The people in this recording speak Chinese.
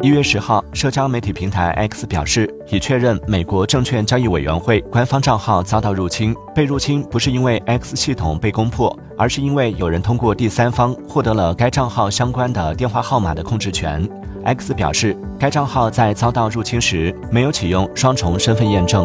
一月十号社交媒体平台 x 表示已确认美国证券交易委员会官方账号遭到入侵。被入侵不是因为 x 系统被攻破而是因为有人通过第三方获得了该账号相关的电话号码的控制权。X 表示该账号在遭到入侵时没有启用双重身份验证。